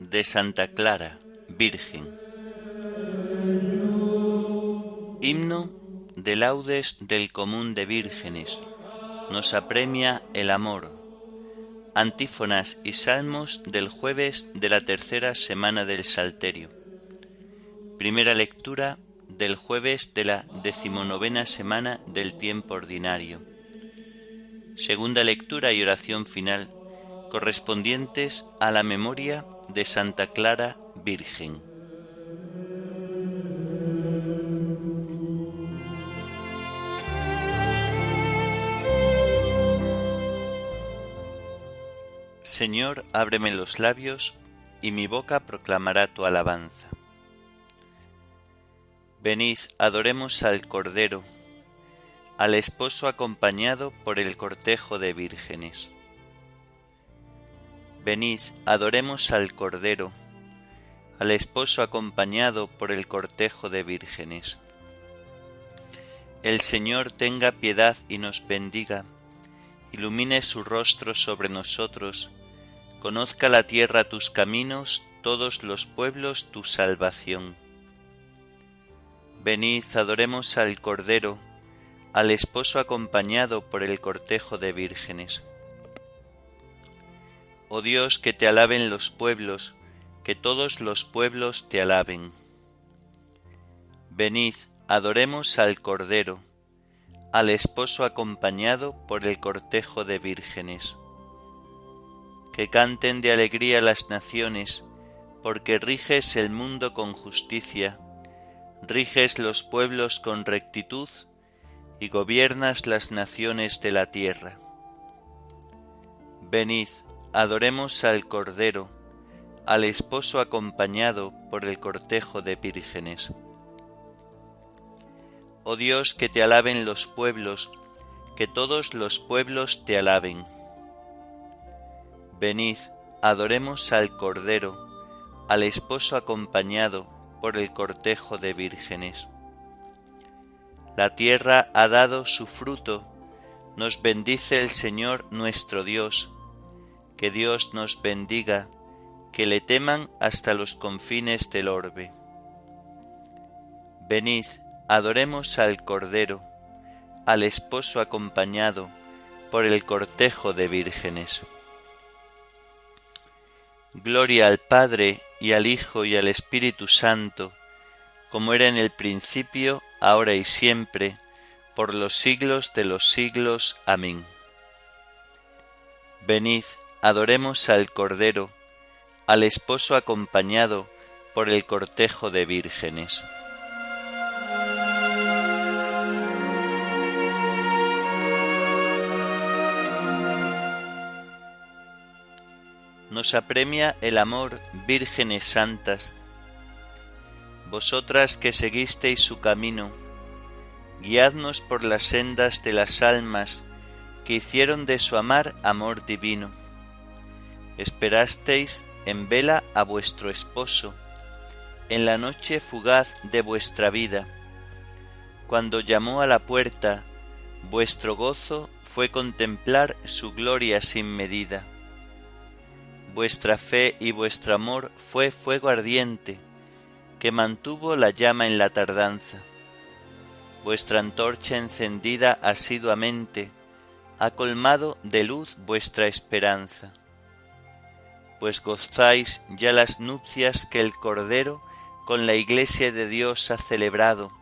de Santa Clara, Virgen. Himno de laudes del común de vírgenes. Nos apremia el amor. Antífonas y salmos del jueves de la tercera semana del Salterio. Primera lectura del jueves de la decimonovena semana del tiempo ordinario. Segunda lectura y oración final correspondientes a la memoria de Santa Clara Virgen. Señor, ábreme los labios, y mi boca proclamará tu alabanza. Venid, adoremos al Cordero, al esposo acompañado por el cortejo de vírgenes. Venid, adoremos al Cordero, al esposo acompañado por el cortejo de vírgenes. El Señor tenga piedad y nos bendiga, ilumine su rostro sobre nosotros, conozca la tierra tus caminos, todos los pueblos tu salvación. Venid, adoremos al Cordero, al esposo acompañado por el cortejo de vírgenes. Oh Dios, que te alaben los pueblos, que todos los pueblos te alaben. Venid, adoremos al Cordero, al esposo acompañado por el cortejo de vírgenes. Que canten de alegría las naciones, porque riges el mundo con justicia, riges los pueblos con rectitud y gobiernas las naciones de la tierra. Venid, adoremos al Cordero, al esposo acompañado por el cortejo de vírgenes. Oh Dios, que te alaben los pueblos, que todos los pueblos te alaben. Venid, adoremos al Cordero, al esposo acompañado por el cortejo de vírgenes. La tierra ha dado su fruto, nos bendice el Señor nuestro Dios, que Dios nos bendiga, que le teman hasta los confines del orbe. Venid, adoremos al Cordero, al esposo acompañado por el cortejo de vírgenes. Gloria al Padre y al Hijo y al Espíritu Santo, como era en el principio, ahora y siempre, por los siglos de los siglos. Amén. Venid, adoremos al Cordero, al esposo acompañado por el cortejo de vírgenes. Nos apremia el amor, vírgenes santas, vosotras que seguisteis su camino, guiadnos por las sendas de las almas que hicieron de su amar amor divino esperasteis en vela a vuestro esposo, en la noche fugaz de vuestra vida. Cuando llamó a la puerta, vuestro gozo fue contemplar su gloria sin medida. Vuestra fe y vuestro amor fue fuego ardiente, que mantuvo la llama en la tardanza. Vuestra antorcha encendida asiduamente ha colmado de luz vuestra esperanza pues gozáis ya las nupcias que el Cordero con la Iglesia de Dios ha celebrado.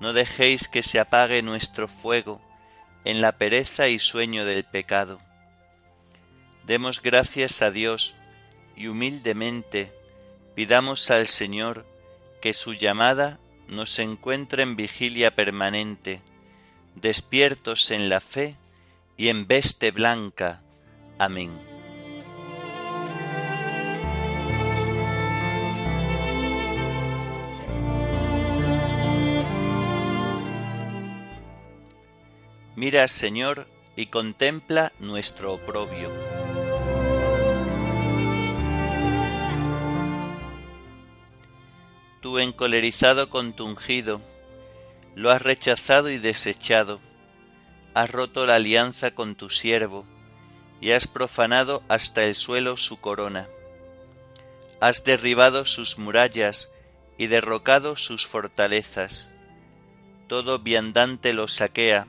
No dejéis que se apague nuestro fuego en la pereza y sueño del pecado. Demos gracias a Dios y humildemente pidamos al Señor que su llamada nos encuentre en vigilia permanente, despiertos en la fe y en veste blanca. Amén. Mira, Señor, y contempla nuestro oprobio. tú encolerizado con tu ungido, lo has rechazado y desechado, has roto la alianza con tu siervo, y has profanado hasta el suelo su corona. Has derribado sus murallas y derrocado sus fortalezas. Todo viandante lo saquea,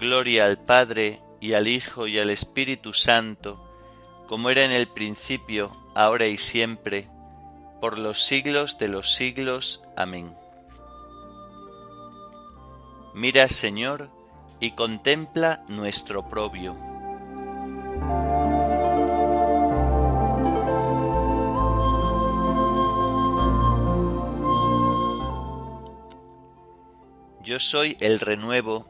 Gloria al Padre, y al Hijo, y al Espíritu Santo, como era en el principio, ahora y siempre, por los siglos de los siglos. Amén. Mira, Señor, y contempla nuestro propio. Yo soy el renuevo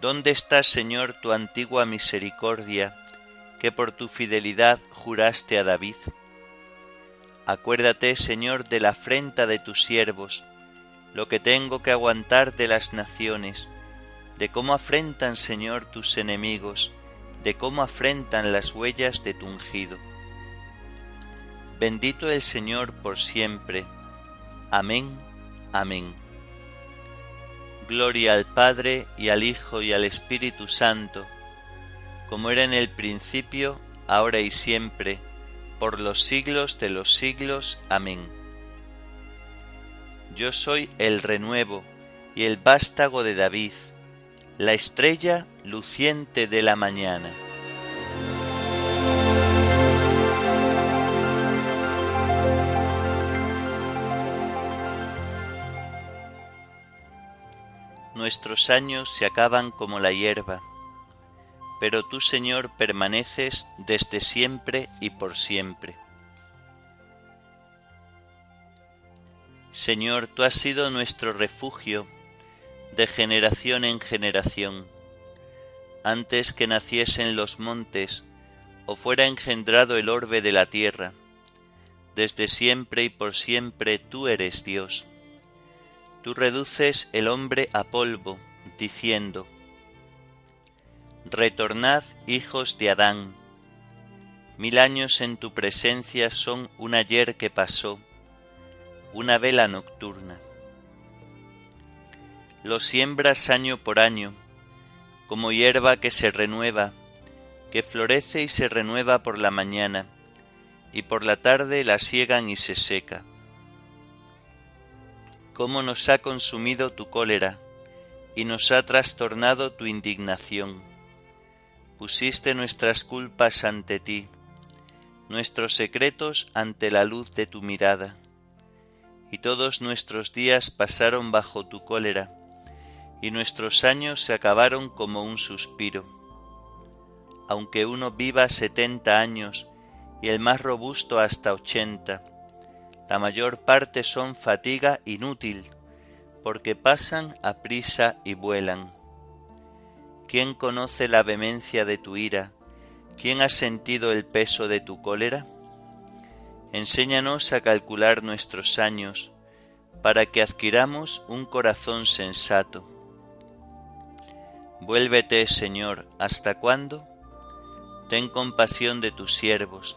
¿Dónde está, Señor, tu antigua misericordia que por tu fidelidad juraste a David? Acuérdate, Señor, de la afrenta de tus siervos, lo que tengo que aguantar de las naciones, de cómo afrentan, Señor, tus enemigos, de cómo afrentan las huellas de tu ungido. Bendito el Señor por siempre. Amén, amén. Gloria al Padre y al Hijo y al Espíritu Santo, como era en el principio, ahora y siempre, por los siglos de los siglos. Amén. Yo soy el renuevo y el vástago de David, la estrella luciente de la mañana. Nuestros años se acaban como la hierba pero tú, Señor, permaneces desde siempre y por siempre. Señor, tú has sido nuestro refugio de generación en generación, antes que naciesen los montes o fuera engendrado el orbe de la tierra. Desde siempre y por siempre tú eres Dios. Tú reduces el hombre a polvo, diciendo, Retornad, hijos de Adán. Mil años en tu presencia son un ayer que pasó, una vela nocturna. Lo siembras año por año, como hierba que se renueva, que florece y se renueva por la mañana, y por la tarde la siegan y se seca. Cómo nos ha consumido tu cólera, y nos ha trastornado tu indignación pusiste nuestras culpas ante ti, nuestros secretos ante la luz de tu mirada, y todos nuestros días pasaron bajo tu cólera, y nuestros años se acabaron como un suspiro. Aunque uno viva setenta años y el más robusto hasta ochenta, la mayor parte son fatiga inútil, porque pasan a prisa y vuelan. ¿Quién conoce la vehemencia de tu ira? ¿Quién ha sentido el peso de tu cólera? Enséñanos a calcular nuestros años, para que adquiramos un corazón sensato. Vuélvete, Señor, ¿hasta cuándo? Ten compasión de tus siervos.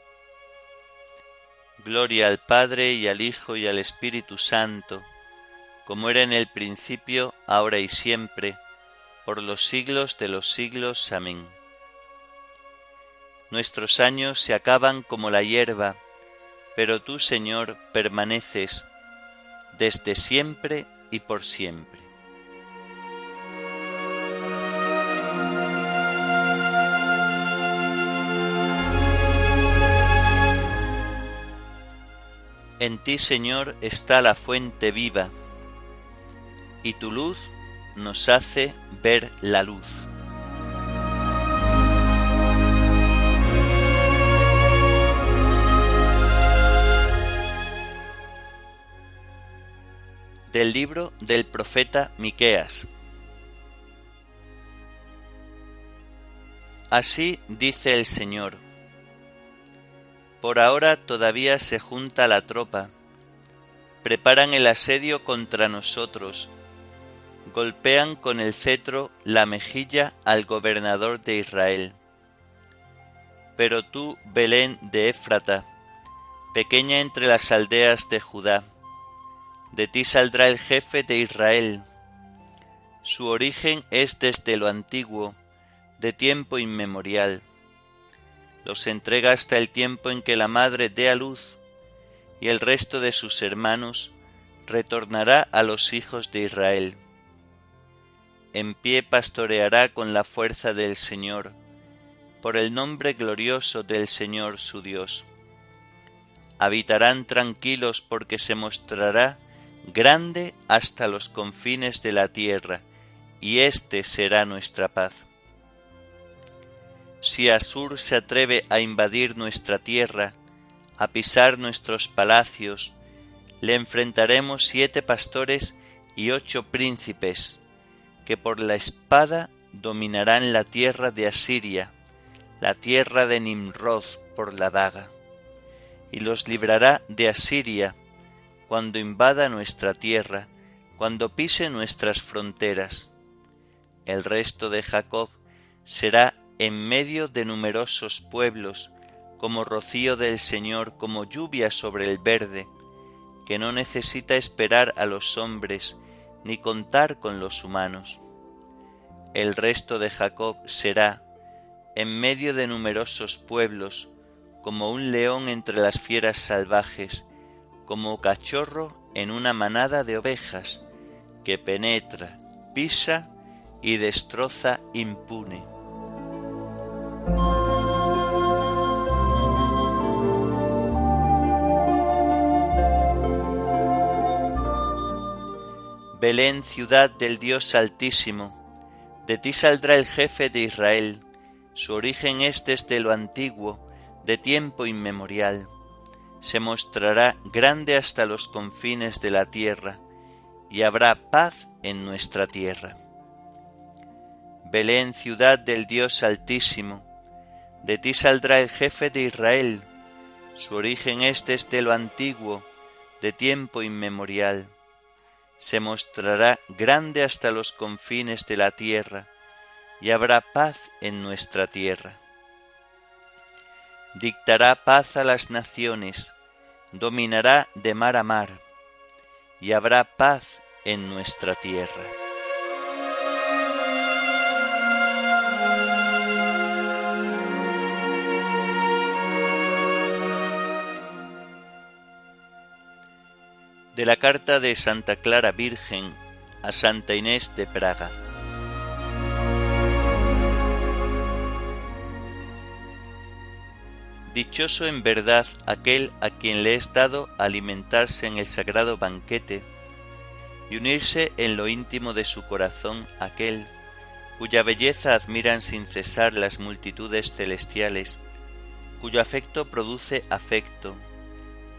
Gloria al Padre y al Hijo y al Espíritu Santo, como era en el principio, ahora y siempre, por los siglos de los siglos. Amén. Nuestros años se acaban como la hierba, pero tú, Señor, permaneces desde siempre y por siempre. En ti, Señor, está la fuente viva, y tu luz nos hace ver la luz. Del libro del profeta Miqueas. Así dice el Señor. Por ahora todavía se junta la tropa, preparan el asedio contra nosotros, golpean con el cetro la mejilla al gobernador de Israel. Pero tú, Belén de Éfrata, pequeña entre las aldeas de Judá, de ti saldrá el jefe de Israel. Su origen es desde lo antiguo, de tiempo inmemorial. Los entrega hasta el tiempo en que la madre dé a luz, y el resto de sus hermanos retornará a los hijos de Israel en pie pastoreará con la fuerza del Señor, por el nombre glorioso del Señor su Dios. Habitarán tranquilos porque se mostrará grande hasta los confines de la tierra, y éste será nuestra paz. Si Asur se atreve a invadir nuestra tierra, a pisar nuestros palacios, le enfrentaremos siete pastores y ocho príncipes, que por la espada dominarán la tierra de Asiria, la tierra de Nimrod por la daga, y los librará de Asiria cuando invada nuestra tierra, cuando pise nuestras fronteras. El resto de Jacob será en medio de numerosos pueblos, como rocío del Señor, como lluvia sobre el verde, que no necesita esperar a los hombres, ni contar con los humanos. El resto de Jacob será, en medio de numerosos pueblos, como un león entre las fieras salvajes, como cachorro en una manada de ovejas, que penetra, pisa y destroza impune. Belén, ciudad del Dios Altísimo, de ti saldrá el jefe de Israel, su origen es desde lo antiguo, de tiempo inmemorial. Se mostrará grande hasta los confines de la tierra, y habrá paz en nuestra tierra. Belén, ciudad del Dios Altísimo, de ti saldrá el jefe de Israel, su origen es desde lo antiguo, de tiempo inmemorial se mostrará grande hasta los confines de la tierra, y habrá paz en nuestra tierra. Dictará paz a las naciones, dominará de mar a mar, y habrá paz en nuestra tierra. De la carta de Santa Clara Virgen a Santa Inés de Praga. Dichoso en verdad aquel a quien le es dado alimentarse en el sagrado banquete y unirse en lo íntimo de su corazón aquel cuya belleza admiran sin cesar las multitudes celestiales, cuyo afecto produce afecto,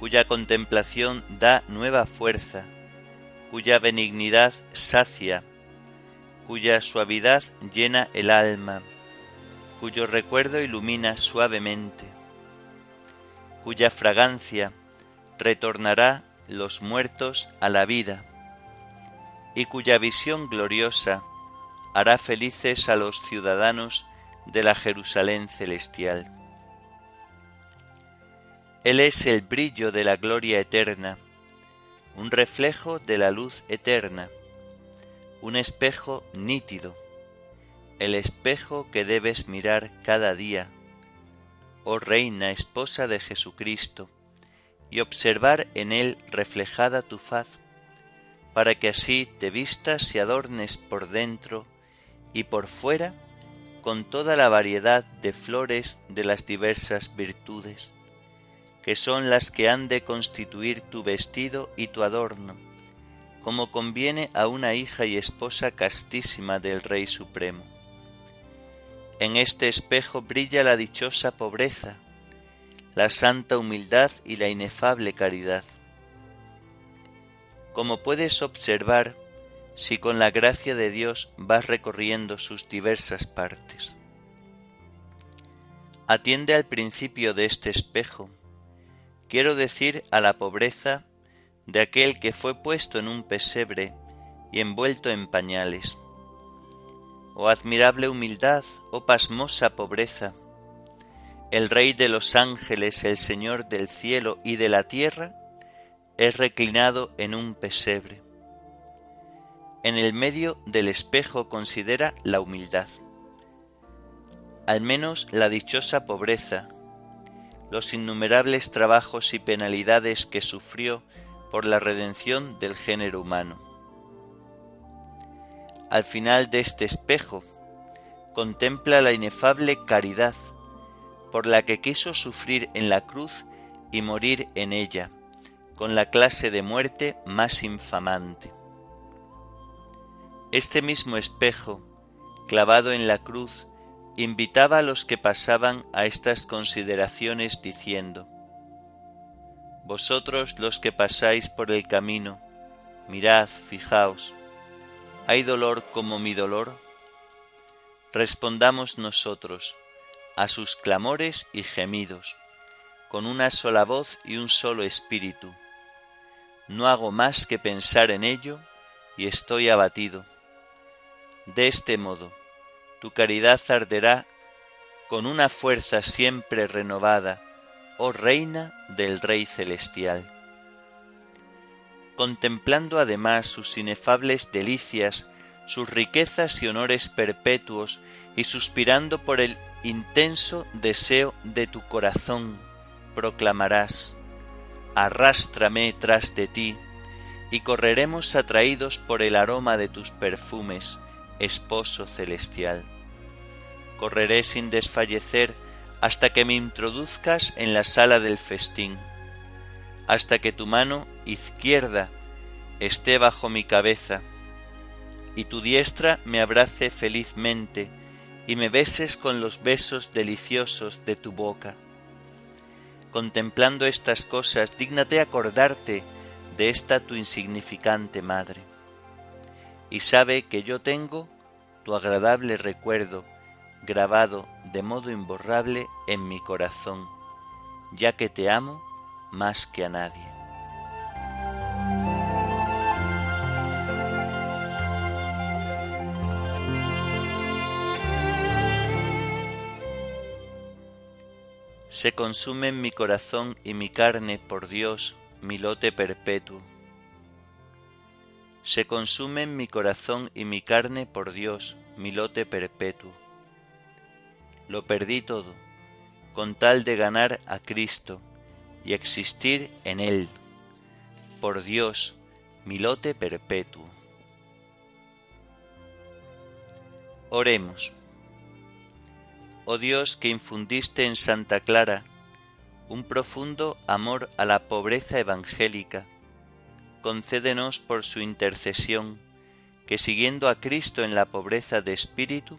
cuya contemplación da nueva fuerza, cuya benignidad sacia, cuya suavidad llena el alma, cuyo recuerdo ilumina suavemente, cuya fragancia retornará los muertos a la vida, y cuya visión gloriosa hará felices a los ciudadanos de la Jerusalén celestial. Él es el brillo de la gloria eterna, un reflejo de la luz eterna, un espejo nítido, el espejo que debes mirar cada día, oh Reina esposa de Jesucristo, y observar en él reflejada tu faz, para que así te vistas y adornes por dentro y por fuera con toda la variedad de flores de las diversas virtudes, que son las que han de constituir tu vestido y tu adorno, como conviene a una hija y esposa castísima del Rey Supremo. En este espejo brilla la dichosa pobreza, la santa humildad y la inefable caridad. Como puedes observar, si con la gracia de Dios vas recorriendo sus diversas partes. Atiende al principio de este espejo, quiero decir a la pobreza de aquel que fue puesto en un pesebre y envuelto en pañales. Oh admirable humildad, oh pasmosa pobreza, el Rey de los ángeles, el Señor del cielo y de la tierra, es reclinado en un pesebre en el medio del espejo considera la humildad, al menos la dichosa pobreza, los innumerables trabajos y penalidades que sufrió por la redención del género humano. Al final de este espejo, contempla la inefable caridad por la que quiso sufrir en la cruz y morir en ella, con la clase de muerte más infamante. Este mismo espejo, clavado en la cruz, invitaba a los que pasaban a estas consideraciones diciendo, Vosotros los que pasáis por el camino, mirad, fijaos, ¿hay dolor como mi dolor? Respondamos nosotros a sus clamores y gemidos, con una sola voz y un solo espíritu. No hago más que pensar en ello y estoy abatido de este modo, tu caridad arderá con una fuerza siempre renovada, oh Reina del Rey Celestial. Contemplando además sus inefables delicias, sus riquezas y honores perpetuos, y suspirando por el intenso deseo de tu corazón, proclamarás, Arrástrame tras de ti, y correremos atraídos por el aroma de tus perfumes, esposo celestial. Correré sin desfallecer hasta que me introduzcas en la sala del festín, hasta que tu mano izquierda esté bajo mi cabeza, y tu diestra me abrace felizmente, y me beses con los besos deliciosos de tu boca. Contemplando estas cosas, dígnate acordarte de esta tu insignificante madre, y sabe que yo tengo tu agradable recuerdo grabado de modo imborrable en mi corazón, ya que te amo más que a nadie. Se consumen mi corazón y mi carne por Dios, mi lote perpetuo se consumen mi corazón y mi carne por Dios, mi lote perpetuo. Lo perdí todo, con tal de ganar a Cristo y existir en Él. Por Dios, mi lote perpetuo. Oremos. Oh Dios que infundiste en Santa Clara un profundo amor a la pobreza evangélica, concédenos por su intercesión que siguiendo a Cristo en la pobreza de espíritu,